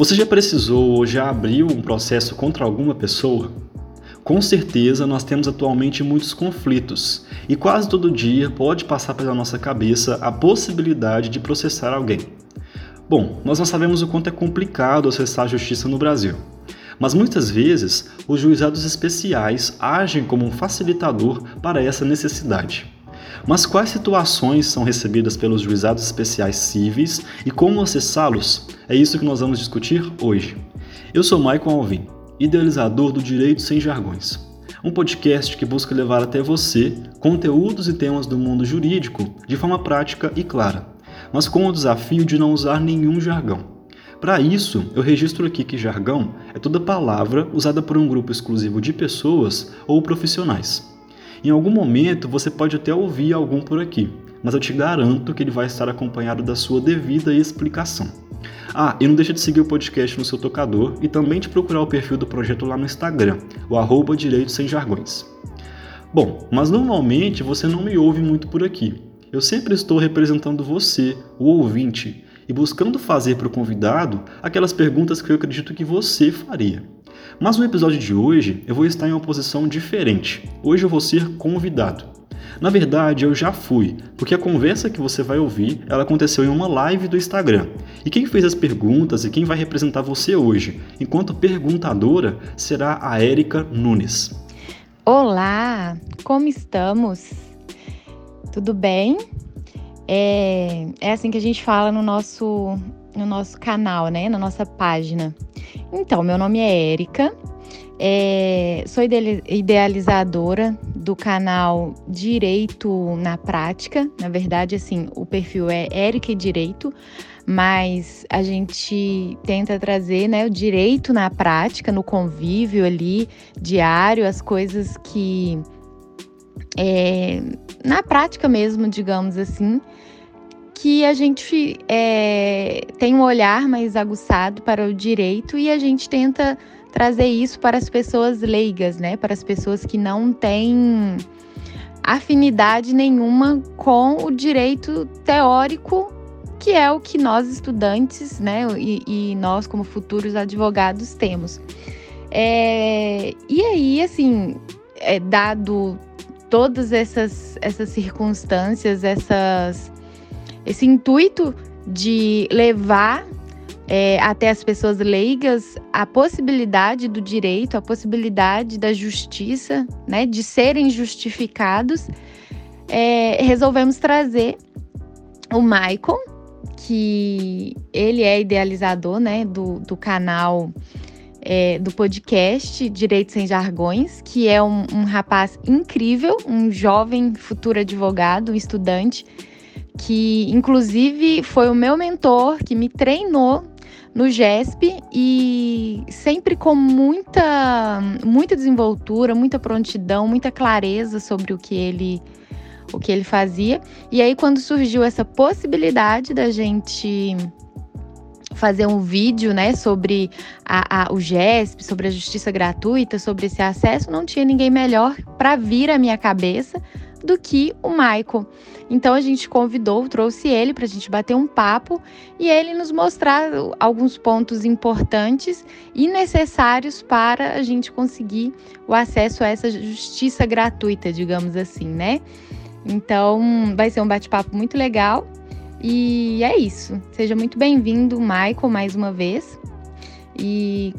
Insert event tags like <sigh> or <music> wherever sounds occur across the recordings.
Você já precisou ou já abriu um processo contra alguma pessoa? Com certeza nós temos atualmente muitos conflitos e quase todo dia pode passar pela nossa cabeça a possibilidade de processar alguém. Bom, nós não sabemos o quanto é complicado acessar a justiça no Brasil, mas muitas vezes os juizados especiais agem como um facilitador para essa necessidade. Mas quais situações são recebidas pelos juizados especiais cíveis e como acessá-los? É isso que nós vamos discutir hoje. Eu sou Michael Alvim, idealizador do Direito Sem Jargões, um podcast que busca levar até você conteúdos e temas do mundo jurídico de forma prática e clara, mas com o desafio de não usar nenhum jargão. Para isso, eu registro aqui que jargão é toda palavra usada por um grupo exclusivo de pessoas ou profissionais em algum momento você pode até ouvir algum por aqui, mas eu te garanto que ele vai estar acompanhado da sua devida explicação. Ah, e não deixa de seguir o podcast no seu tocador e também de procurar o perfil do projeto lá no Instagram, o arroba Direito Sem Jargões. Bom, mas normalmente você não me ouve muito por aqui. Eu sempre estou representando você, o ouvinte, e buscando fazer para o convidado aquelas perguntas que eu acredito que você faria. Mas no episódio de hoje eu vou estar em uma posição diferente. Hoje eu vou ser convidado. Na verdade, eu já fui, porque a conversa que você vai ouvir, ela aconteceu em uma live do Instagram. E quem fez as perguntas e quem vai representar você hoje, enquanto perguntadora, será a Érica Nunes. Olá, como estamos? Tudo bem? É, é assim que a gente fala no nosso no nosso canal, né, na nossa página. Então, meu nome é Érica, é, sou idealizadora do canal Direito na Prática. Na verdade, assim, o perfil é Érica e Direito, mas a gente tenta trazer né, o direito na prática, no convívio ali diário, as coisas que é, na prática mesmo, digamos assim, que a gente é, tem um olhar mais aguçado para o direito e a gente tenta trazer isso para as pessoas leigas, né? Para as pessoas que não têm afinidade nenhuma com o direito teórico, que é o que nós estudantes, né? E, e nós como futuros advogados temos. É, e aí, assim, é, dado todas essas, essas circunstâncias, essas esse intuito de levar é, até as pessoas leigas a possibilidade do direito, a possibilidade da justiça, né, de serem justificados, é, resolvemos trazer o Michael, que ele é idealizador né, do, do canal é, do podcast Direito Sem Jargões, que é um, um rapaz incrível, um jovem futuro advogado, um estudante que inclusive foi o meu mentor que me treinou no GESP e sempre com muita muita desenvoltura, muita prontidão, muita clareza sobre o que ele o que ele fazia. E aí quando surgiu essa possibilidade da gente fazer um vídeo, né, sobre a, a, o GESP, sobre a justiça gratuita, sobre esse acesso, não tinha ninguém melhor para vir à minha cabeça do que o Michael. Então a gente convidou, trouxe ele para a gente bater um papo e ele nos mostrar alguns pontos importantes e necessários para a gente conseguir o acesso a essa justiça gratuita, digamos assim, né? Então vai ser um bate-papo muito legal e é isso. Seja muito bem-vindo, Michael, mais uma vez. E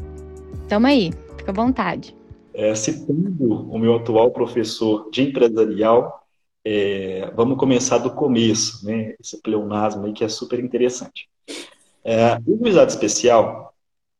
tamo aí, fica à vontade. É, citando o meu atual professor de empresarial, é, vamos começar do começo, né? Esse pleonasmo aí que é super interessante. É, o juizado especial,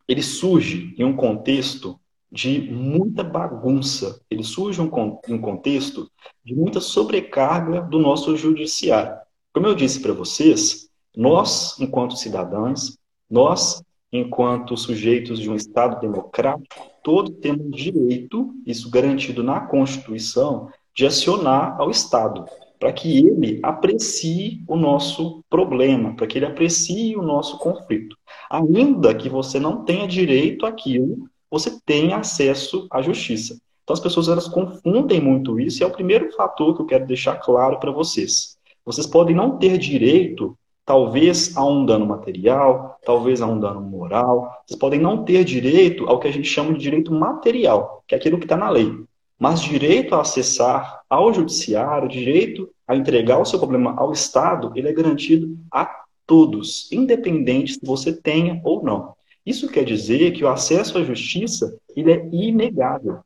ele surge em um contexto de muita bagunça, ele surge em um contexto de muita sobrecarga do nosso judiciário. Como eu disse para vocês, nós, enquanto cidadãos, nós, enquanto sujeitos de um Estado democrático, todos temos direito, isso garantido na Constituição, de acionar ao Estado, para que ele aprecie o nosso problema, para que ele aprecie o nosso conflito. Ainda que você não tenha direito àquilo, você tem acesso à justiça. Então as pessoas elas confundem muito isso e é o primeiro fator que eu quero deixar claro para vocês. Vocês podem não ter direito Talvez há um dano material, talvez há um dano moral. Vocês podem não ter direito ao que a gente chama de direito material, que é aquilo que está na lei. Mas direito a acessar ao judiciário, direito a entregar o seu problema ao Estado, ele é garantido a todos, independente se você tenha ou não. Isso quer dizer que o acesso à justiça ele é inegável.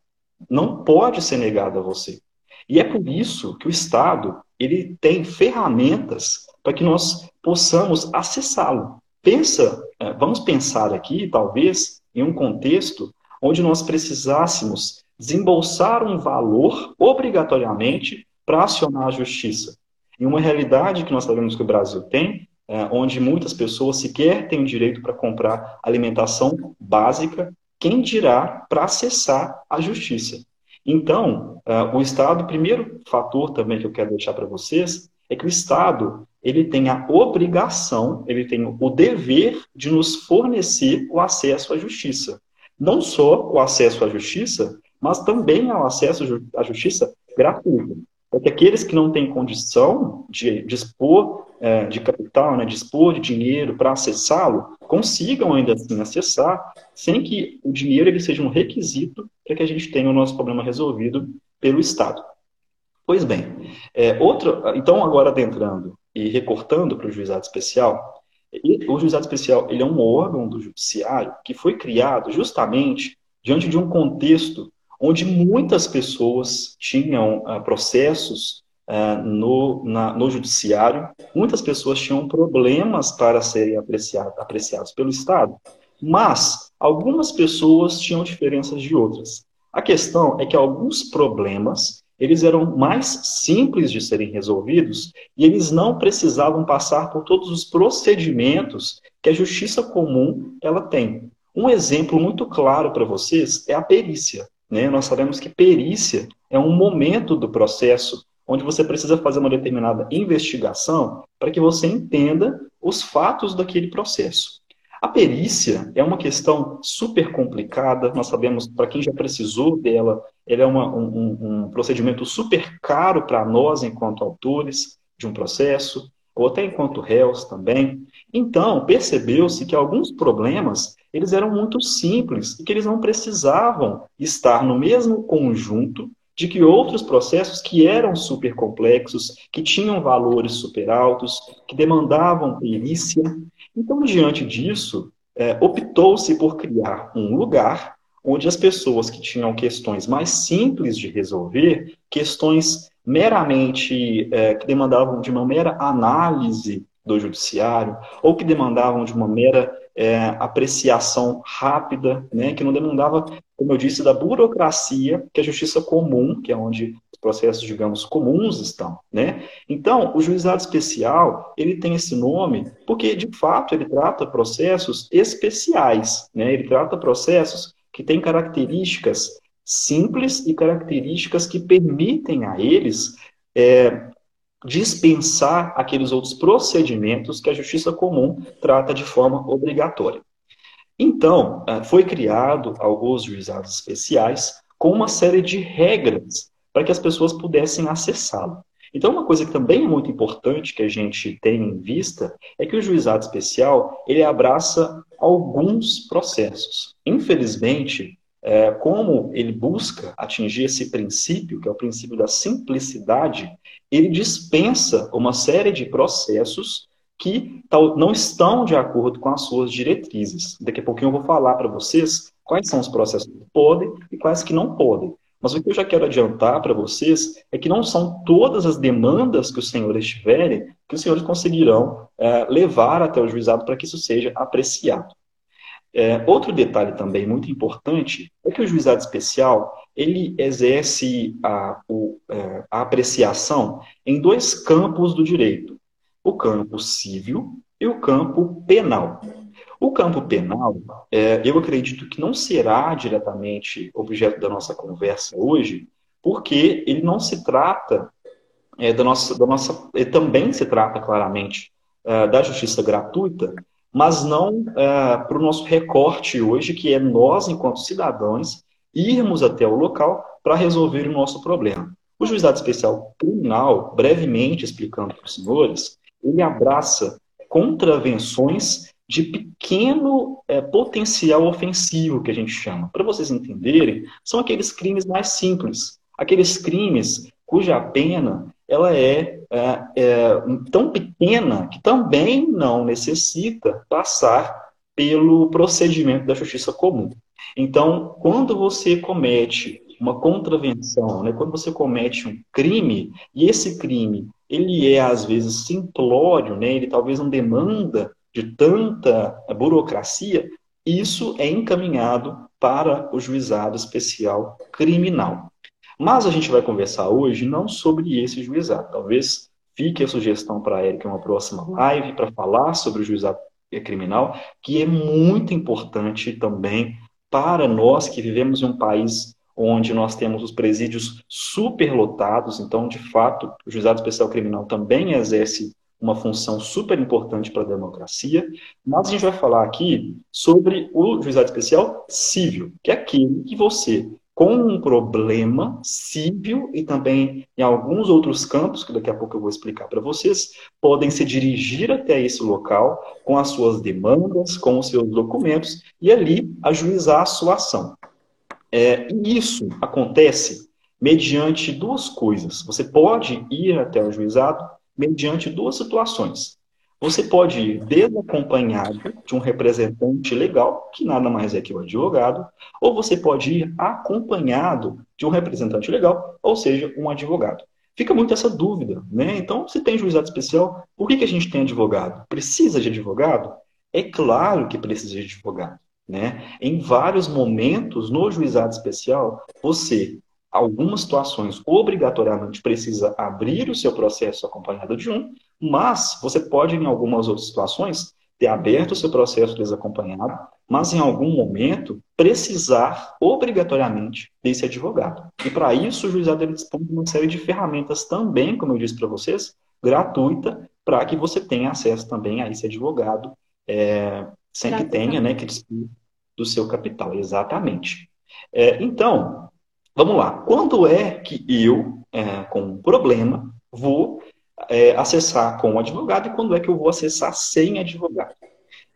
Não pode ser negado a você. E é por isso que o Estado ele tem ferramentas para que nós possamos acessá-lo. Pensa, é, vamos pensar aqui, talvez, em um contexto onde nós precisássemos desembolsar um valor obrigatoriamente para acionar a justiça. Em uma realidade que nós sabemos que o Brasil tem, é, onde muitas pessoas sequer têm o direito para comprar alimentação básica, quem dirá para acessar a justiça? Então, é, o Estado, primeiro fator também que eu quero deixar para vocês, é que o Estado ele tem a obrigação, ele tem o dever de nos fornecer o acesso à justiça. Não só o acesso à justiça, mas também ao acesso à justiça gratuito. Para que aqueles que não têm condição de dispor é, de capital, né, dispor de dinheiro para acessá-lo, consigam ainda assim acessar, sem que o dinheiro ele seja um requisito para que a gente tenha o nosso problema resolvido pelo Estado. Pois bem, é, então agora adentrando e recortando para o juizado especial, o juizado especial ele é um órgão do judiciário que foi criado justamente diante de um contexto onde muitas pessoas tinham uh, processos uh, no, na, no judiciário, muitas pessoas tinham problemas para serem apreciado, apreciados pelo Estado, mas algumas pessoas tinham diferenças de outras. A questão é que alguns problemas eles eram mais simples de serem resolvidos e eles não precisavam passar por todos os procedimentos que a justiça comum ela tem. Um exemplo muito claro para vocês é a perícia. Né? Nós sabemos que perícia é um momento do processo onde você precisa fazer uma determinada investigação para que você entenda os fatos daquele processo. A perícia é uma questão super complicada, nós sabemos, para quem já precisou dela, ela é uma, um, um procedimento super caro para nós, enquanto autores de um processo, ou até enquanto réus também. Então, percebeu-se que alguns problemas eles eram muito simples e que eles não precisavam estar no mesmo conjunto de que outros processos que eram super complexos, que tinham valores super altos, que demandavam perícia. Então, diante disso, é, optou-se por criar um lugar onde as pessoas que tinham questões mais simples de resolver, questões meramente é, que demandavam de uma mera análise do judiciário, ou que demandavam de uma mera é, apreciação rápida, né, que não demandava, como eu disse, da burocracia que a justiça comum, que é onde os processos, digamos, comuns estão. Né? Então, o juizado especial, ele tem esse nome porque, de fato, ele trata processos especiais, né? ele trata processos que têm características simples e características que permitem a eles é, dispensar aqueles outros procedimentos que a justiça comum trata de forma obrigatória. Então, é, foi criado alguns juizados especiais com uma série de regras para que as pessoas pudessem acessá-lo. Então, uma coisa que também é muito importante que a gente tem em vista é que o juizado especial ele abraça alguns processos. Infelizmente, é, como ele busca atingir esse princípio, que é o princípio da simplicidade, ele dispensa uma série de processos que não estão de acordo com as suas diretrizes. Daqui a pouquinho eu vou falar para vocês quais são os processos que podem e quais que não podem. Mas o que eu já quero adiantar para vocês é que não são todas as demandas que os senhores tiverem que os senhores conseguirão é, levar até o juizado para que isso seja apreciado. É, outro detalhe também muito importante é que o juizado especial ele exerce a, o, é, a apreciação em dois campos do direito: o campo civil e o campo penal. O campo penal, é, eu acredito que não será diretamente objeto da nossa conversa hoje, porque ele não se trata é, da nossa, da nossa, também se trata claramente é, da justiça gratuita, mas não é, para o nosso recorte hoje, que é nós, enquanto cidadãos, irmos até o local para resolver o nosso problema. O juizado especial criminal, brevemente explicando para os senhores, ele abraça contravenções de pequeno é, potencial ofensivo, que a gente chama. Para vocês entenderem, são aqueles crimes mais simples, aqueles crimes cuja pena ela é, é, é tão pequena que também não necessita passar pelo procedimento da justiça comum. Então, quando você comete uma contravenção, né, quando você comete um crime, e esse crime ele é às vezes simplório, né, ele talvez não demanda de tanta burocracia, isso é encaminhado para o juizado especial criminal. Mas a gente vai conversar hoje não sobre esse juizado. Talvez fique a sugestão para a Erika uma próxima live para falar sobre o juizado criminal, que é muito importante também para nós que vivemos em um país onde nós temos os presídios superlotados, então, de fato, o juizado especial criminal também exerce uma função super importante para a democracia, mas a gente vai falar aqui sobre o juizado especial civil, que é aquele que você com um problema civil e também em alguns outros campos, que daqui a pouco eu vou explicar para vocês, podem se dirigir até esse local com as suas demandas, com os seus documentos e ali ajuizar a sua ação. É, e isso acontece mediante duas coisas. Você pode ir até o juizado mediante duas situações. Você pode ir desacompanhado de um representante legal, que nada mais é que o advogado, ou você pode ir acompanhado de um representante legal, ou seja, um advogado. Fica muito essa dúvida, né? Então, se tem juizado especial, por que, que a gente tem advogado? Precisa de advogado? É claro que precisa de advogado, né? Em vários momentos, no juizado especial, você algumas situações, obrigatoriamente precisa abrir o seu processo acompanhado de um, mas você pode, em algumas outras situações, ter aberto o seu processo desacompanhado, mas em algum momento precisar obrigatoriamente desse advogado. E para isso o juizado ele dispõe de uma série de ferramentas também, como eu disse para vocês, gratuita, para que você tenha acesso também a esse advogado, é, sem que tenha né, que do seu capital. Exatamente. É, então, Vamos lá. Quando é que eu, é, com um problema, vou é, acessar com o advogado e quando é que eu vou acessar sem advogado?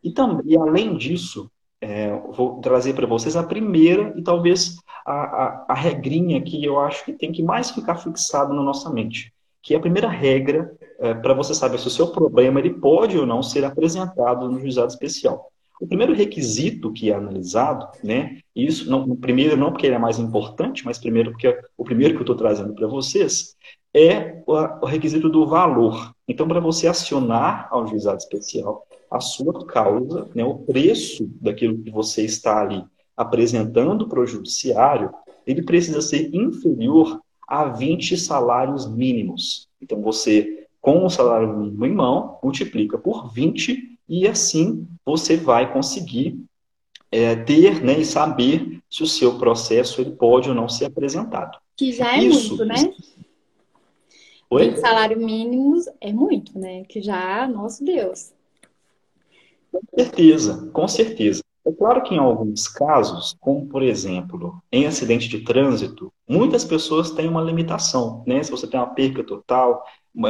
E, também, além disso, é, vou trazer para vocês a primeira e talvez a, a, a, regrinha que eu acho que tem que mais ficar fixado na nossa mente, que é a primeira regra é, para você saber se o seu problema ele pode ou não ser apresentado no juizado especial. O primeiro requisito que é analisado, né, isso, não, primeiro não porque ele é mais importante, mas primeiro porque o primeiro que eu estou trazendo para vocês é o, o requisito do valor. Então, para você acionar ao juizado especial a sua causa, né, o preço daquilo que você está ali apresentando para o judiciário, ele precisa ser inferior a 20 salários mínimos. Então, você, com o salário mínimo em mão, multiplica por 20 e assim você vai conseguir é, ter né, e saber se o seu processo ele pode ou não ser apresentado. Que já é isso, muito, né? Oi? salário mínimo é muito, né? Que já, nosso Deus. Com certeza, com certeza. É claro que em alguns casos, como por exemplo, em acidente de trânsito, muitas pessoas têm uma limitação, né? Se você tem uma perca total,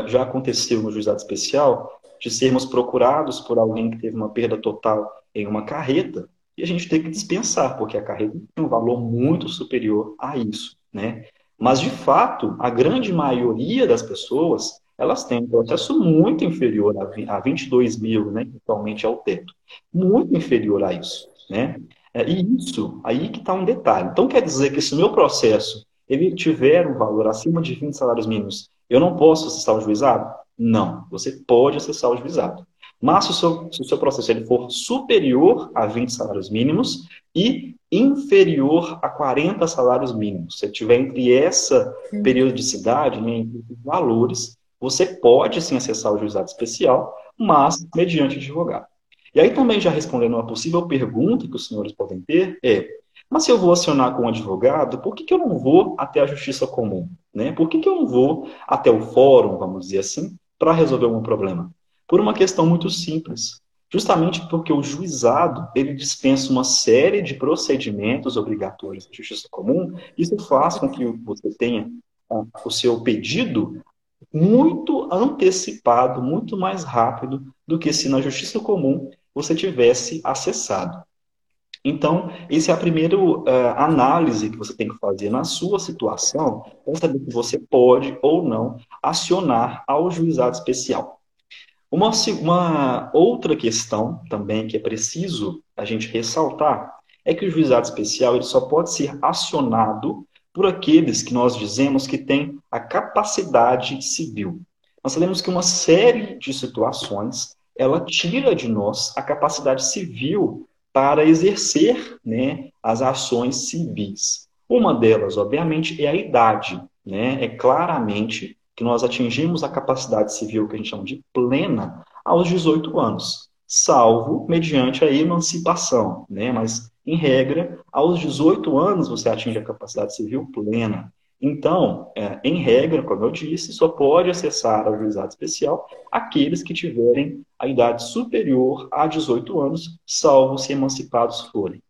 já aconteceu no juizado especial, de sermos procurados por alguém que teve uma perda total em uma carreta e a gente tem que dispensar, porque a carreta tem um valor muito superior a isso, né? Mas, de fato, a grande maioria das pessoas, elas têm um processo muito inferior a 22 mil, né, que atualmente é o teto. Muito inferior a isso, né? É, e isso, aí que está um detalhe. Então, quer dizer que se o meu processo ele tiver um valor acima de 20 salários mínimos, eu não posso acessar o juizado? Não, você pode acessar o juizado. Mas se o seu, se o seu processo ele for superior a 20 salários mínimos e inferior a 40 salários mínimos, se tiver entre essa periodicidade, né, entre os valores, você pode sim acessar o juizado especial, mas mediante advogado. E aí também já respondendo uma possível pergunta que os senhores podem ter é, mas se eu vou acionar com um advogado, por que, que eu não vou até a justiça comum? Né? Por que, que eu não vou até o fórum, vamos dizer assim, para resolver um problema? Por uma questão muito simples. Justamente porque o juizado ele dispensa uma série de procedimentos obrigatórios da justiça comum, isso faz com que você tenha ah, o seu pedido muito antecipado, muito mais rápido do que se na justiça comum você tivesse acessado. Então, essa é a primeira uh, análise que você tem que fazer na sua situação para saber se você pode ou não acionar ao juizado especial. Uma, uma outra questão também que é preciso a gente ressaltar é que o juizado especial ele só pode ser acionado por aqueles que nós dizemos que têm a capacidade civil. Nós sabemos que uma série de situações ela tira de nós a capacidade civil para exercer né, as ações civis. Uma delas, obviamente, é a idade. Né? É claramente que nós atingimos a capacidade civil que a gente chama de plena aos 18 anos, salvo mediante a emancipação. Né? Mas, em regra, aos 18 anos você atinge a capacidade civil plena. Então, é, em regra, como eu disse, só pode acessar ao juizado especial aqueles que tiverem a idade superior a 18 anos, salvo se emancipados forem.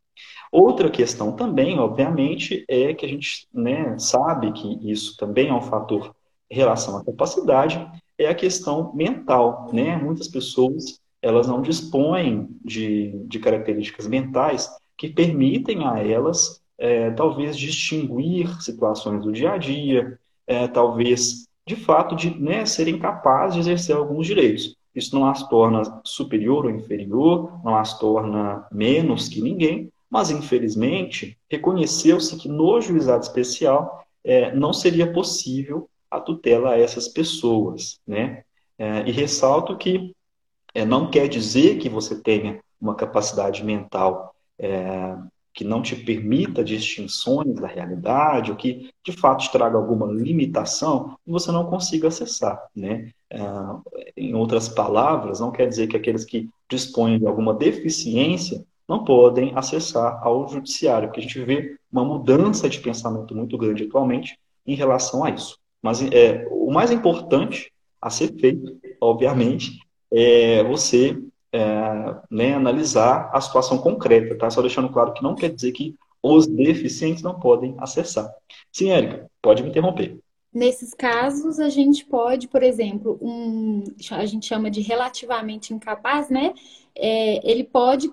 Outra questão também, obviamente, é que a gente né, sabe que isso também é um fator em relação à capacidade, é a questão mental. Né? Muitas pessoas elas não dispõem de, de características mentais que permitem a elas é, talvez distinguir situações do dia a dia, é, talvez, de fato, de né, serem capazes de exercer alguns direitos. Isso não as torna superior ou inferior, não as torna menos que ninguém, mas, infelizmente, reconheceu-se que no juizado especial é, não seria possível a tutela a essas pessoas. Né? É, e ressalto que é, não quer dizer que você tenha uma capacidade mental é, que não te permita distinções da realidade, ou que de fato te traga alguma limitação, você não consiga acessar. Né? Uh, em outras palavras, não quer dizer que aqueles que dispõem de alguma deficiência não podem acessar ao judiciário, porque a gente vê uma mudança de pensamento muito grande atualmente em relação a isso. Mas é, o mais importante a ser feito, obviamente, é você é, né, analisar a situação concreta, tá? Só deixando claro que não quer dizer que os deficientes não podem acessar. Sim, Érica, pode me interromper. Nesses casos, a gente pode, por exemplo, um, a gente chama de relativamente incapaz, né? É, ele pode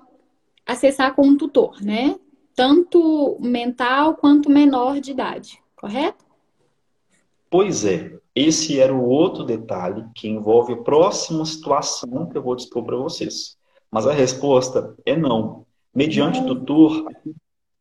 acessar com um tutor, né? Tanto mental quanto menor de idade, correto? Pois é. Esse era o outro detalhe que envolve a próxima situação que eu vou dispor para vocês. Mas a resposta é não. Mediante não. tutor,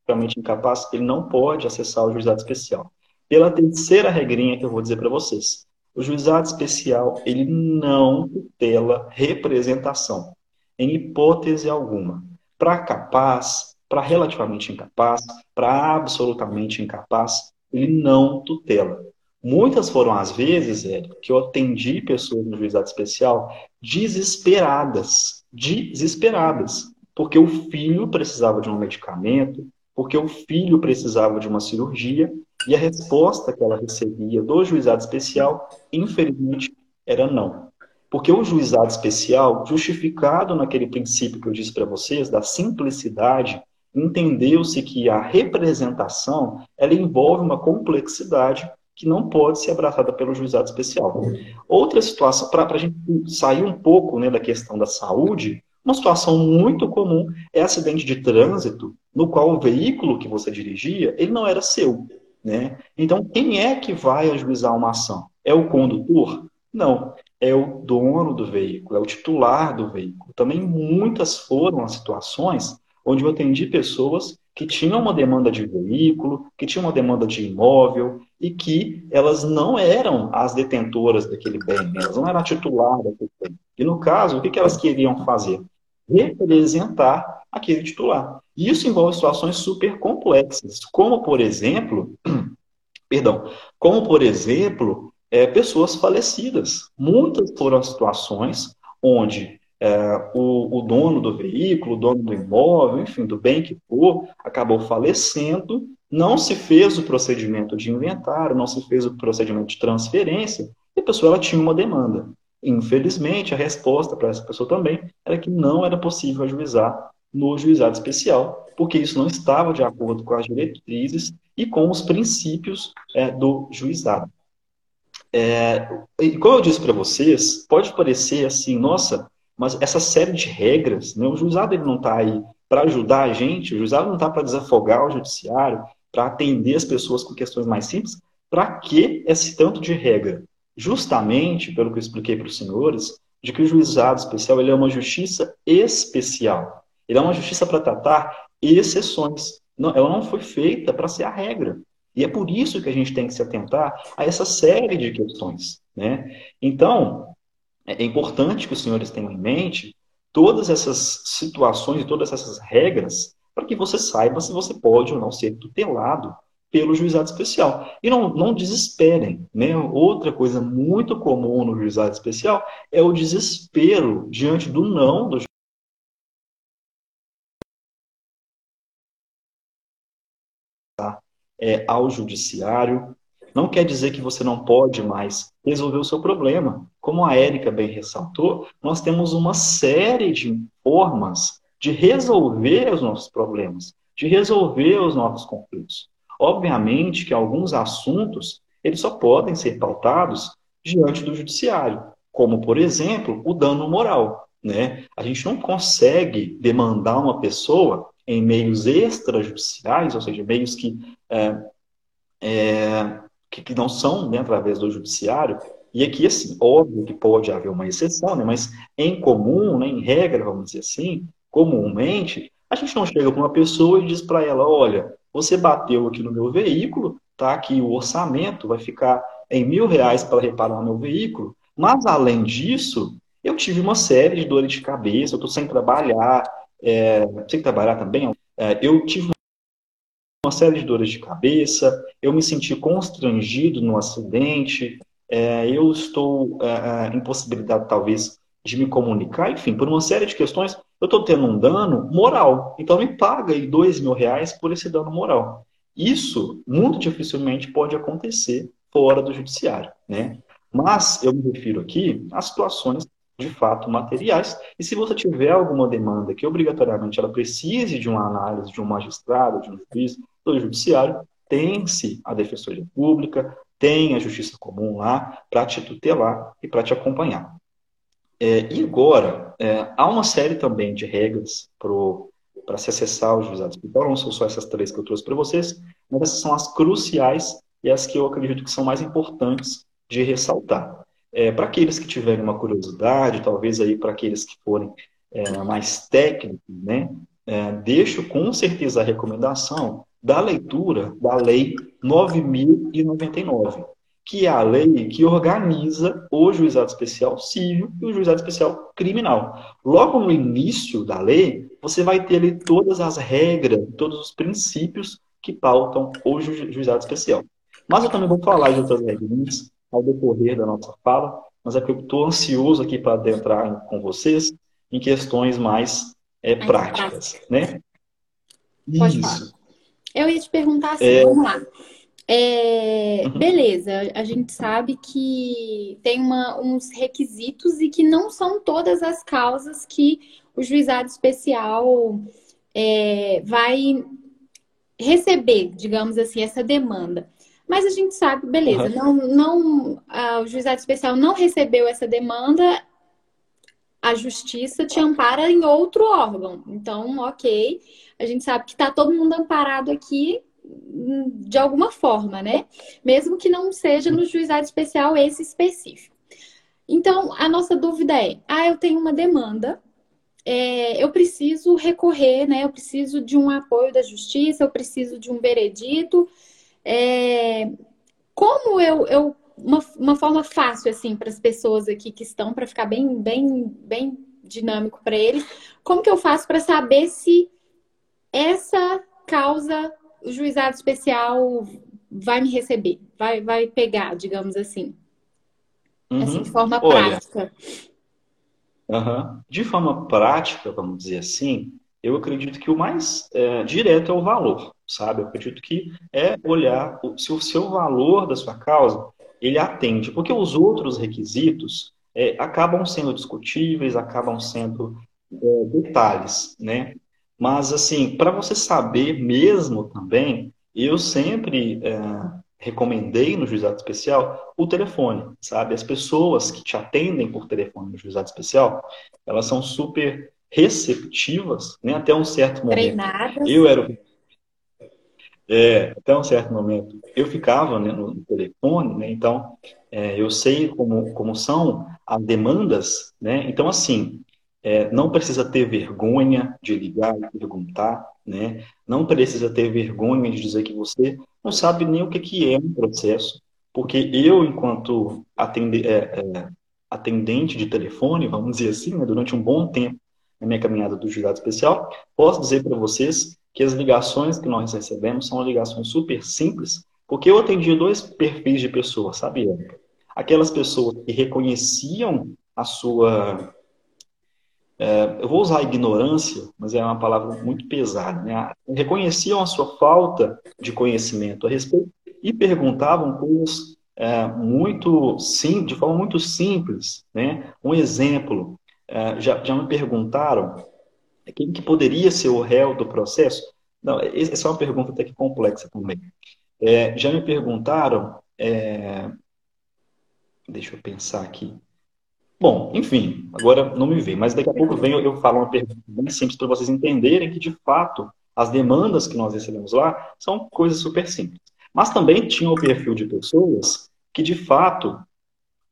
realmente incapaz, ele não pode acessar o juizado especial. Pela terceira regrinha que eu vou dizer para vocês. O juizado especial, ele não tutela representação, em hipótese alguma. Para capaz, para relativamente incapaz, para absolutamente incapaz, ele não tutela. Muitas foram as vezes, Hélio, que eu atendi pessoas no juizado especial desesperadas, desesperadas, porque o filho precisava de um medicamento, porque o filho precisava de uma cirurgia, e a resposta que ela recebia do juizado especial, infelizmente, era não. Porque o juizado especial, justificado naquele princípio que eu disse para vocês, da simplicidade, entendeu-se que a representação ela envolve uma complexidade que não pode ser abraçada pelo juizado especial. Outra situação, para a gente sair um pouco né, da questão da saúde, uma situação muito comum é acidente de trânsito, no qual o veículo que você dirigia, ele não era seu. Né? Então, quem é que vai ajuizar uma ação? É o condutor? Não, é o dono do veículo, é o titular do veículo. Também muitas foram as situações onde eu atendi pessoas que tinham uma demanda de veículo, que tinham uma demanda de imóvel e que elas não eram as detentoras daquele bem, né? elas não eram a titular daquele bem. E no caso, o que, elas queriam fazer? Representar aquele titular. E isso envolve situações super complexas, como por exemplo, <clears throat> perdão, como por exemplo, é, pessoas falecidas. Muitas foram as situações onde é, o, o, dono do veículo, o dono do imóvel, enfim, do bem que for, acabou falecendo, não se fez o procedimento de inventário, não se fez o procedimento de transferência, e a pessoa ela tinha uma demanda. Infelizmente, a resposta para essa pessoa também era que não era possível ajuizar no juizado especial, porque isso não estava de acordo com as diretrizes e com os princípios é, do juizado. É, como eu disse para vocês, pode parecer assim, nossa, mas essa série de regras, né, o juizado ele não está aí para ajudar a gente, o juizado não está para desafogar o judiciário, para atender as pessoas com questões mais simples. Para que esse tanto de regra? Justamente, pelo que eu expliquei para os senhores, de que o juizado especial ele é uma justiça especial. Ele é uma justiça para tratar exceções. Não, ela não foi feita para ser a regra. E é por isso que a gente tem que se atentar a essa série de questões. Né? Então, é importante que os senhores tenham em mente todas essas situações e todas essas regras para que você saiba se você pode ou não ser tutelado pelo juizado especial. E não, não desesperem. Né? Outra coisa muito comum no juizado especial é o desespero diante do não do é, ao judiciário. Não quer dizer que você não pode mais resolver o seu problema. Como a Érica bem ressaltou, nós temos uma série de formas de resolver os nossos problemas, de resolver os nossos conflitos. Obviamente que alguns assuntos eles só podem ser pautados diante do judiciário, como, por exemplo, o dano moral. Né? A gente não consegue demandar uma pessoa em meios extrajudiciais, ou seja, meios que, é, é, que, que, não são né, através do judiciário. E aqui, assim, óbvio que pode haver uma exceção, né, mas em comum, né, em regra, vamos dizer assim, comumente, a gente não chega para uma pessoa e diz para ela: olha, você bateu aqui no meu veículo, tá? Aqui o orçamento, vai ficar em mil reais para reparar meu veículo, mas além disso, eu tive uma série de dores de cabeça, eu estou sem trabalhar, é, sem trabalhar também, é, eu tive uma série de dores de cabeça, eu me senti constrangido no acidente, é, eu estou é, é, impossibilitado talvez de me comunicar, enfim, por uma série de questões, eu estou tendo um dano moral. Então me paga aí dois mil reais por esse dano moral. Isso muito dificilmente pode acontecer fora do judiciário, né? Mas eu me refiro aqui a situações de fato materiais. E se você tiver alguma demanda que obrigatoriamente ela precise de uma análise de um magistrado, de um juiz, do judiciário, tem-se a Defensoria Pública, tem a Justiça Comum lá para te tutelar e para te acompanhar. É, e agora, é, há uma série também de regras para se acessar os juizados Então, não são só essas três que eu trouxe para vocês, mas essas são as cruciais e as que eu acredito que são mais importantes de ressaltar. É, para aqueles que tiverem uma curiosidade, talvez aí para aqueles que forem é, mais técnicos, né, é, deixo com certeza a recomendação da leitura da Lei 9099, que é a lei que organiza o juizado especial civil e o juizado especial criminal. Logo no início da lei, você vai ter ali todas as regras, todos os princípios que pautam o juizado especial. Mas eu também vou falar de outras regras ao decorrer da nossa fala, mas é que eu estou ansioso aqui para adentrar com vocês em questões mais é, práticas, né? Pode Isso. Falar. Eu ia te perguntar assim, é... vamos lá. É, uhum. Beleza, a gente sabe que tem uma, uns requisitos e que não são todas as causas que o juizado especial é, vai receber, digamos assim, essa demanda. Mas a gente sabe, beleza, uhum. não, não, a, o juizado especial não recebeu essa demanda, a justiça te ampara em outro órgão. Então, ok, a gente sabe que está todo mundo amparado aqui de alguma forma, né? Mesmo que não seja no juizado especial esse específico. Então, a nossa dúvida é: ah, eu tenho uma demanda, é, eu preciso recorrer, né? Eu preciso de um apoio da justiça, eu preciso de um veredito. É, como eu, eu uma, uma forma fácil assim para as pessoas aqui que estão para ficar bem bem bem dinâmico para eles, como que eu faço para saber se essa causa o juizado especial vai me receber, vai vai pegar, digamos assim. Uhum. Assim, de forma Olha, prática. Uhum. De forma prática, vamos dizer assim, eu acredito que o mais é, direto é o valor, sabe? Eu acredito que é olhar se o seu valor da sua causa ele atende, porque os outros requisitos é, acabam sendo discutíveis, acabam sendo é, detalhes, né? Mas assim, para você saber mesmo também, eu sempre é, recomendei no juizado especial o telefone, sabe? As pessoas que te atendem por telefone no juizado especial, elas são super receptivas, né? Até um certo momento. Treinadas. Eu era é, até um certo momento eu ficava né, no telefone, né? Então é, eu sei como, como são as demandas, né? Então assim, é, não precisa ter vergonha de ligar e perguntar, né? Não precisa ter vergonha de dizer que você não sabe nem o que, que é um processo, porque eu, enquanto atende, é, é, atendente de telefone, vamos dizer assim, né, durante um bom tempo na minha caminhada do juizado especial, posso dizer para vocês que as ligações que nós recebemos são ligações super simples, porque eu atendi dois perfis de pessoas, sabe? Aquelas pessoas que reconheciam a sua eu vou usar ignorância, mas é uma palavra muito pesada, né? reconheciam a sua falta de conhecimento a respeito e perguntavam coisas é, muito sim, de forma muito simples, né? Um exemplo, é, já, já me perguntaram quem que poderia ser o réu do processo? Não, essa é uma pergunta até que complexa também. É, já me perguntaram, é, deixa eu pensar aqui. Bom, enfim, agora não me veio, mas daqui a pouco vem eu, eu falo uma pergunta bem simples para vocês entenderem que, de fato, as demandas que nós recebemos lá são coisas super simples. Mas também tinha o perfil de pessoas que, de fato,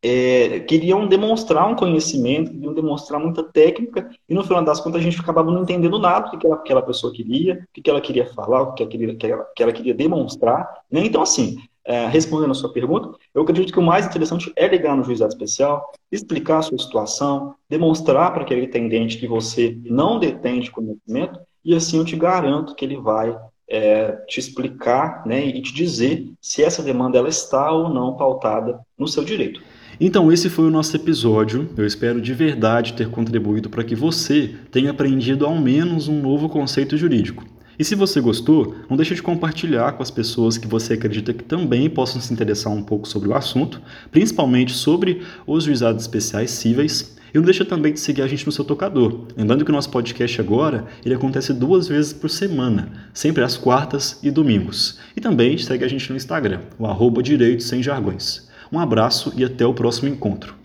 é, queriam demonstrar um conhecimento, queriam demonstrar muita técnica, e no final das contas a gente acabava não entendendo nada do que aquela, aquela pessoa queria, o que ela queria falar, o que ela queria, que ela, que ela queria demonstrar. Né? Então, assim, é, respondendo a sua pergunta, eu acredito que o mais interessante é ligar no juizado especial, explicar a sua situação, demonstrar para aquele atendente que você não detém de conhecimento, e assim eu te garanto que ele vai é, te explicar né, e te dizer se essa demanda ela está ou não pautada no seu direito. Então, esse foi o nosso episódio. Eu espero de verdade ter contribuído para que você tenha aprendido ao menos um novo conceito jurídico. E se você gostou, não deixe de compartilhar com as pessoas que você acredita que também possam se interessar um pouco sobre o assunto, principalmente sobre os juizados especiais cíveis. E não deixa também de seguir a gente no seu tocador. Lembrando que o nosso podcast agora ele acontece duas vezes por semana, sempre às quartas e domingos. E também segue a gente no Instagram, o arroba Direito Sem Jargões. Um abraço e até o próximo encontro.